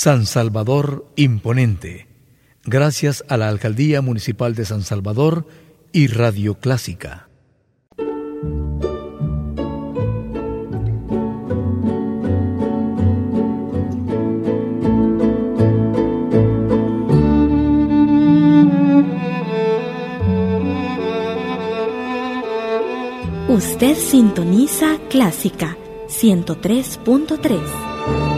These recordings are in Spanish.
San Salvador Imponente, gracias a la Alcaldía Municipal de San Salvador y Radio Clásica. Usted sintoniza Clásica 103.3.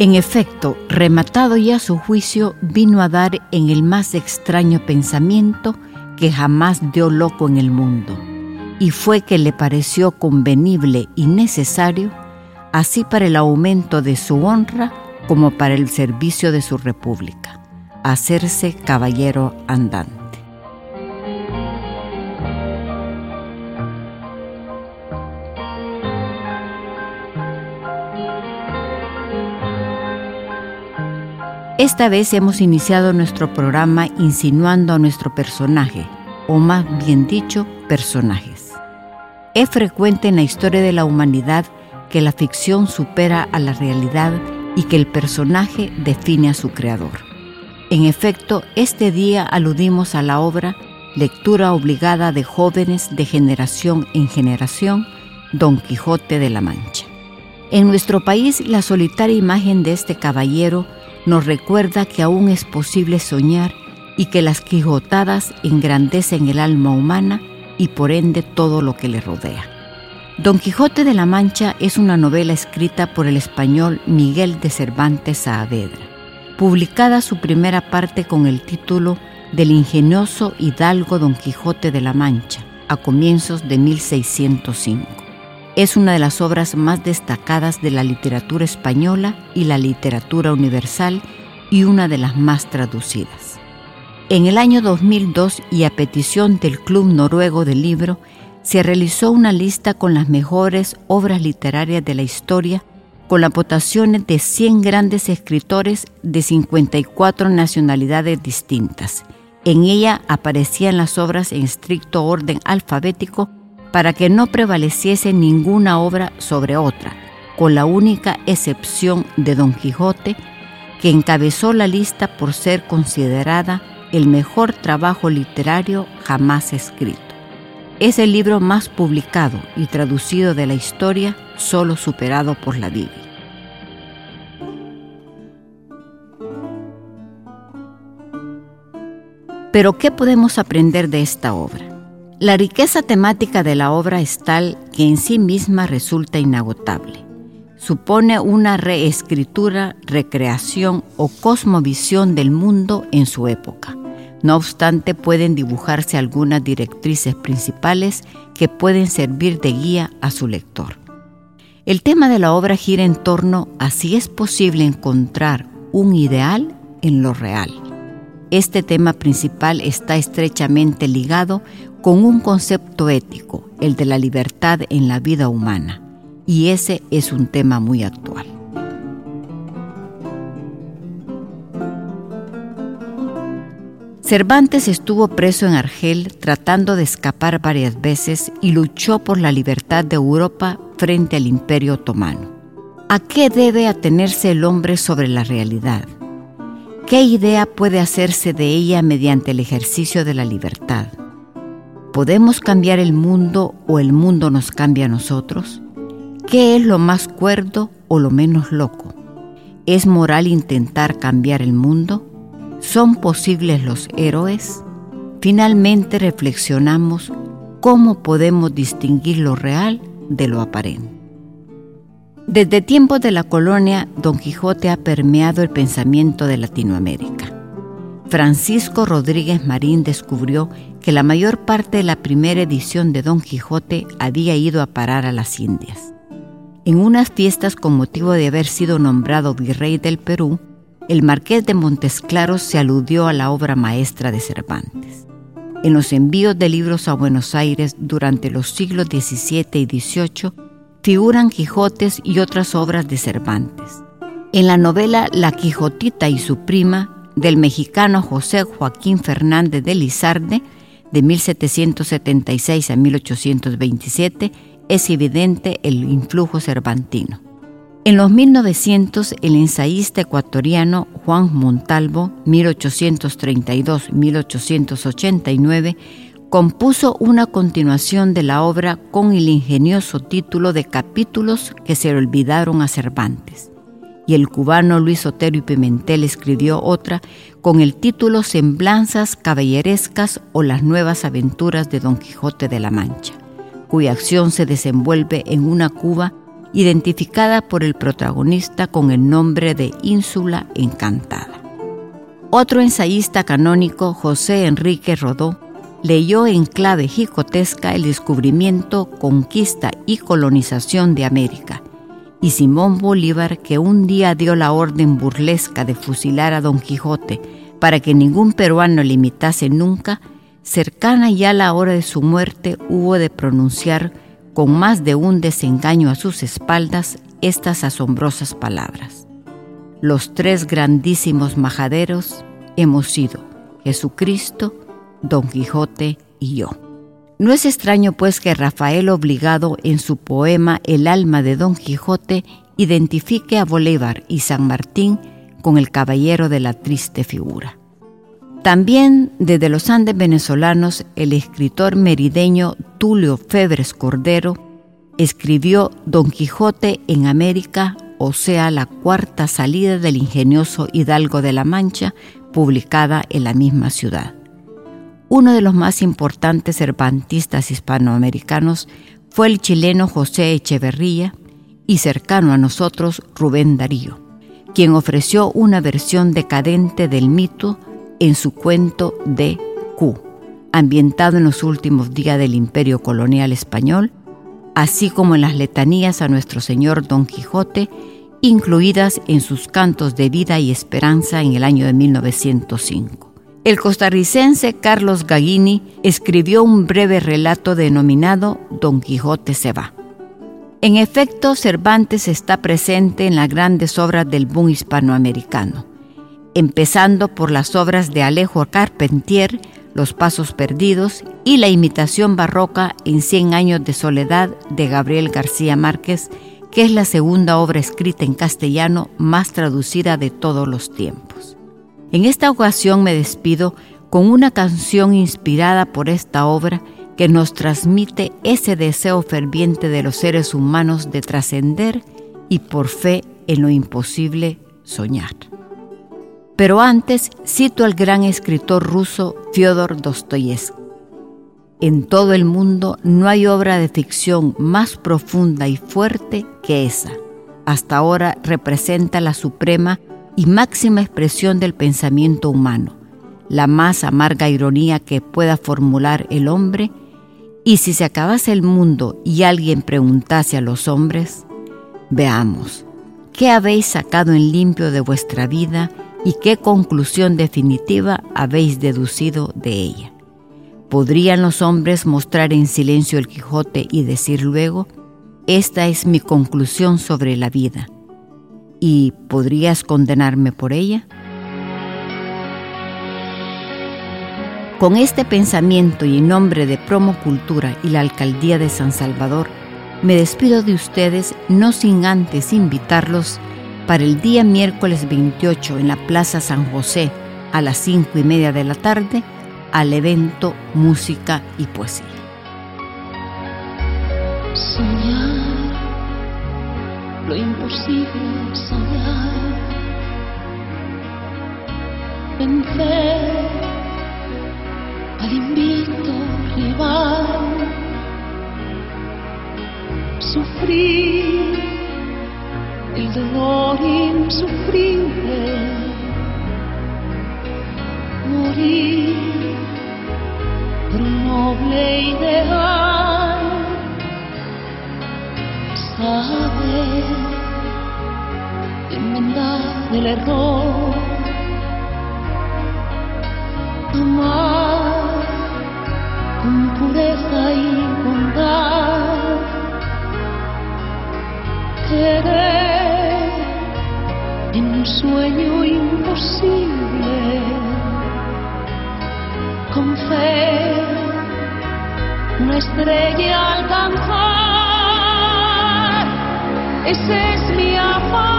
En efecto, rematado ya su juicio, vino a dar en el más extraño pensamiento que jamás dio loco en el mundo, y fue que le pareció convenible y necesario, así para el aumento de su honra como para el servicio de su república, hacerse caballero andante. Esta vez hemos iniciado nuestro programa insinuando a nuestro personaje, o más bien dicho, personajes. Es frecuente en la historia de la humanidad que la ficción supera a la realidad y que el personaje define a su creador. En efecto, este día aludimos a la obra, lectura obligada de jóvenes de generación en generación, Don Quijote de la Mancha. En nuestro país, la solitaria imagen de este caballero nos recuerda que aún es posible soñar y que las quijotadas engrandecen el alma humana y por ende todo lo que le rodea. Don Quijote de la Mancha es una novela escrita por el español Miguel de Cervantes Saavedra, publicada su primera parte con el título del ingenioso hidalgo Don Quijote de la Mancha, a comienzos de 1605. Es una de las obras más destacadas de la literatura española y la literatura universal y una de las más traducidas. En el año 2002 y a petición del Club Noruego del Libro, se realizó una lista con las mejores obras literarias de la historia con las votaciones de 100 grandes escritores de 54 nacionalidades distintas. En ella aparecían las obras en estricto orden alfabético para que no prevaleciese ninguna obra sobre otra, con la única excepción de Don Quijote, que encabezó la lista por ser considerada el mejor trabajo literario jamás escrito. Es el libro más publicado y traducido de la historia, solo superado por la Biblia. Pero ¿qué podemos aprender de esta obra? La riqueza temática de la obra es tal que en sí misma resulta inagotable. Supone una reescritura, recreación o cosmovisión del mundo en su época. No obstante, pueden dibujarse algunas directrices principales que pueden servir de guía a su lector. El tema de la obra gira en torno a si es posible encontrar un ideal en lo real. Este tema principal está estrechamente ligado con un concepto ético, el de la libertad en la vida humana, y ese es un tema muy actual. Cervantes estuvo preso en Argel tratando de escapar varias veces y luchó por la libertad de Europa frente al Imperio Otomano. ¿A qué debe atenerse el hombre sobre la realidad? ¿Qué idea puede hacerse de ella mediante el ejercicio de la libertad? ¿Podemos cambiar el mundo o el mundo nos cambia a nosotros? ¿Qué es lo más cuerdo o lo menos loco? ¿Es moral intentar cambiar el mundo? ¿Son posibles los héroes? Finalmente reflexionamos cómo podemos distinguir lo real de lo aparente. Desde tiempos de la colonia, Don Quijote ha permeado el pensamiento de Latinoamérica. Francisco Rodríguez Marín descubrió que la mayor parte de la primera edición de Don Quijote había ido a parar a las Indias. En unas fiestas con motivo de haber sido nombrado virrey del Perú, el marqués de Montesclaros se aludió a la obra maestra de Cervantes. En los envíos de libros a Buenos Aires durante los siglos XVII y XVIII figuran Quijotes y otras obras de Cervantes. En la novela La Quijotita y su prima, del mexicano José Joaquín Fernández de Lizarde, de 1776 a 1827, es evidente el influjo cervantino. En los 1900, el ensayista ecuatoriano Juan Montalvo, 1832-1889, compuso una continuación de la obra con el ingenioso título de Capítulos que se olvidaron a Cervantes. Y el cubano Luis Otero y Pimentel escribió otra con el título Semblanzas caballerescas o las nuevas aventuras de Don Quijote de la Mancha, cuya acción se desenvuelve en una Cuba identificada por el protagonista con el nombre de Ínsula Encantada. Otro ensayista canónico, José Enrique Rodó, leyó en clave jicotesca el descubrimiento, conquista y colonización de América, y Simón Bolívar, que un día dio la orden burlesca de fusilar a Don Quijote para que ningún peruano le imitase nunca, cercana ya la hora de su muerte hubo de pronunciar con más de un desengaño a sus espaldas estas asombrosas palabras. Los tres grandísimos majaderos hemos sido Jesucristo, Don Quijote y yo. No es extraño pues que Rafael Obligado en su poema El alma de Don Quijote identifique a Bolívar y San Martín con el caballero de la triste figura. También desde los Andes venezolanos el escritor merideño Tulio Febres Cordero escribió Don Quijote en América, o sea, la cuarta salida del ingenioso Hidalgo de la Mancha, publicada en la misma ciudad. Uno de los más importantes cervantistas hispanoamericanos fue el chileno José Echeverría y cercano a nosotros Rubén Darío, quien ofreció una versión decadente del mito en su cuento de Q, ambientado en los últimos días del imperio colonial español, así como en las letanías a nuestro señor Don Quijote, incluidas en sus cantos de vida y esperanza en el año de 1905. El costarricense Carlos Gaghini escribió un breve relato denominado Don Quijote se va. En efecto, Cervantes está presente en las grandes obras del boom hispanoamericano, empezando por las obras de Alejo Carpentier, Los Pasos Perdidos y la imitación barroca en Cien años de soledad de Gabriel García Márquez, que es la segunda obra escrita en castellano más traducida de todos los tiempos. En esta ocasión me despido con una canción inspirada por esta obra que nos transmite ese deseo ferviente de los seres humanos de trascender y por fe en lo imposible soñar. Pero antes cito al gran escritor ruso Fyodor Dostoyevsky. En todo el mundo no hay obra de ficción más profunda y fuerte que esa. Hasta ahora representa la suprema y máxima expresión del pensamiento humano, la más amarga ironía que pueda formular el hombre, y si se acabase el mundo y alguien preguntase a los hombres, veamos, ¿qué habéis sacado en limpio de vuestra vida y qué conclusión definitiva habéis deducido de ella? ¿Podrían los hombres mostrar en silencio el Quijote y decir luego, esta es mi conclusión sobre la vida? ¿Y podrías condenarme por ella? Con este pensamiento y en nombre de Promo Cultura y la Alcaldía de San Salvador, me despido de ustedes no sin antes invitarlos para el día miércoles 28 en la Plaza San José a las 5 y media de la tarde al evento Música y Poesía. lo imposible soñar. Vencer al invicto rival. Sufrir el dolor insufrible enmendar el error, amar con pureza y bondad, querer en un sueño imposible, con fe una estrella alcanzar, ese es mi afán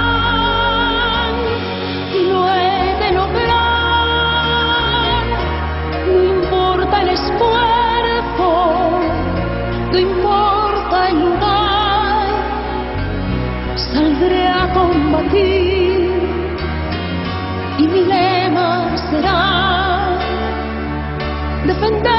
será defender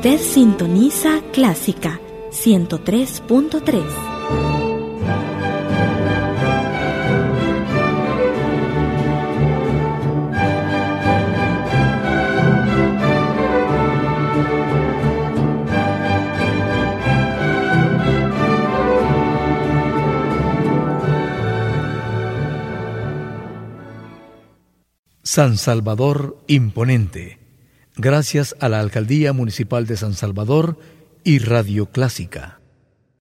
Usted sintoniza Clásica 103.3. San Salvador Imponente. Gracias a la Alcaldía Municipal de San Salvador y Radio Clásica.